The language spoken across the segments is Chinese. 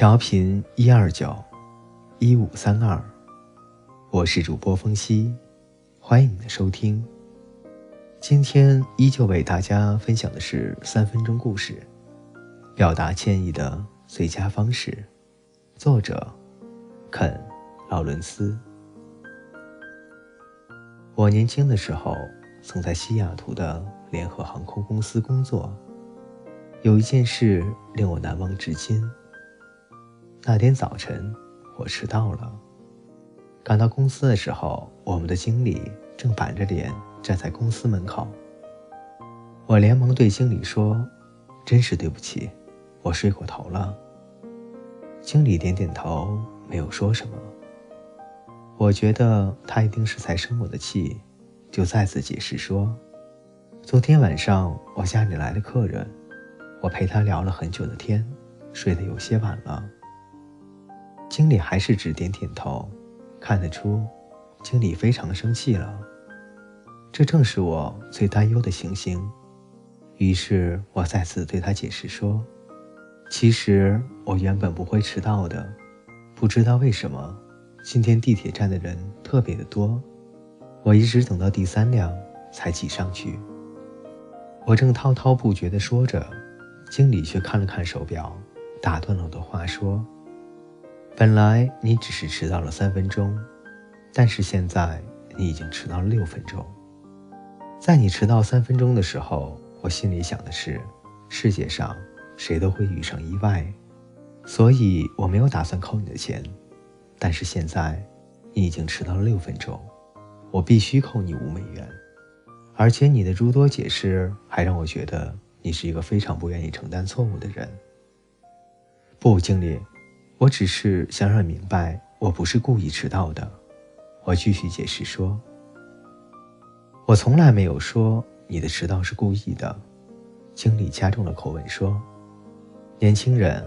调频一二九一五三二，我是主播风夕，欢迎你的收听。今天依旧为大家分享的是三分钟故事，表达歉意的最佳方式。作者：肯·劳伦斯。我年轻的时候曾在西雅图的联合航空公司工作，有一件事令我难忘至今。那天早晨，我迟到了。赶到公司的时候，我们的经理正板着脸站在公司门口。我连忙对经理说：“真是对不起，我睡过头了。”经理点点头，没有说什么。我觉得他一定是在生我的气，就再次解释说：“昨天晚上我家里来了客人，我陪他聊了很久的天，睡得有些晚了。”经理还是只点点头，看得出，经理非常生气了。这正是我最担忧的情形。于是我再次对他解释说：“其实我原本不会迟到的，不知道为什么，今天地铁站的人特别的多，我一直等到第三辆才挤上去。”我正滔滔不绝地说着，经理却看了看手表，打断了我的话说。本来你只是迟到了三分钟，但是现在你已经迟到了六分钟。在你迟到三分钟的时候，我心里想的是，世界上谁都会遇上意外，所以我没有打算扣你的钱。但是现在，你已经迟到了六分钟，我必须扣你五美元。而且你的诸多解释还让我觉得你是一个非常不愿意承担错误的人。不，经理。我只是想让你明白，我不是故意迟到的。我继续解释说：“我从来没有说你的迟到是故意的。”经理加重了口吻说：“年轻人，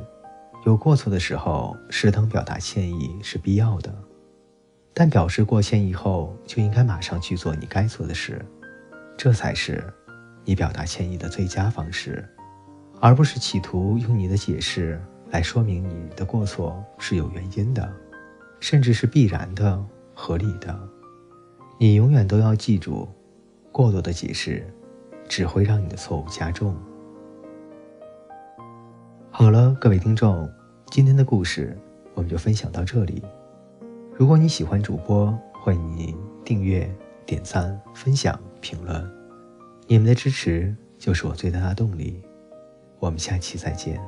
有过错的时候，适当表达歉意是必要的，但表示过歉意后，就应该马上去做你该做的事，这才是你表达歉意的最佳方式，而不是企图用你的解释。”来说明你的过错是有原因的，甚至是必然的、合理的。你永远都要记住，过多的解释只会让你的错误加重。好了，各位听众，今天的故事我们就分享到这里。如果你喜欢主播，欢迎您订阅、点赞、分享、评论，你们的支持就是我最大的动力。我们下期再见。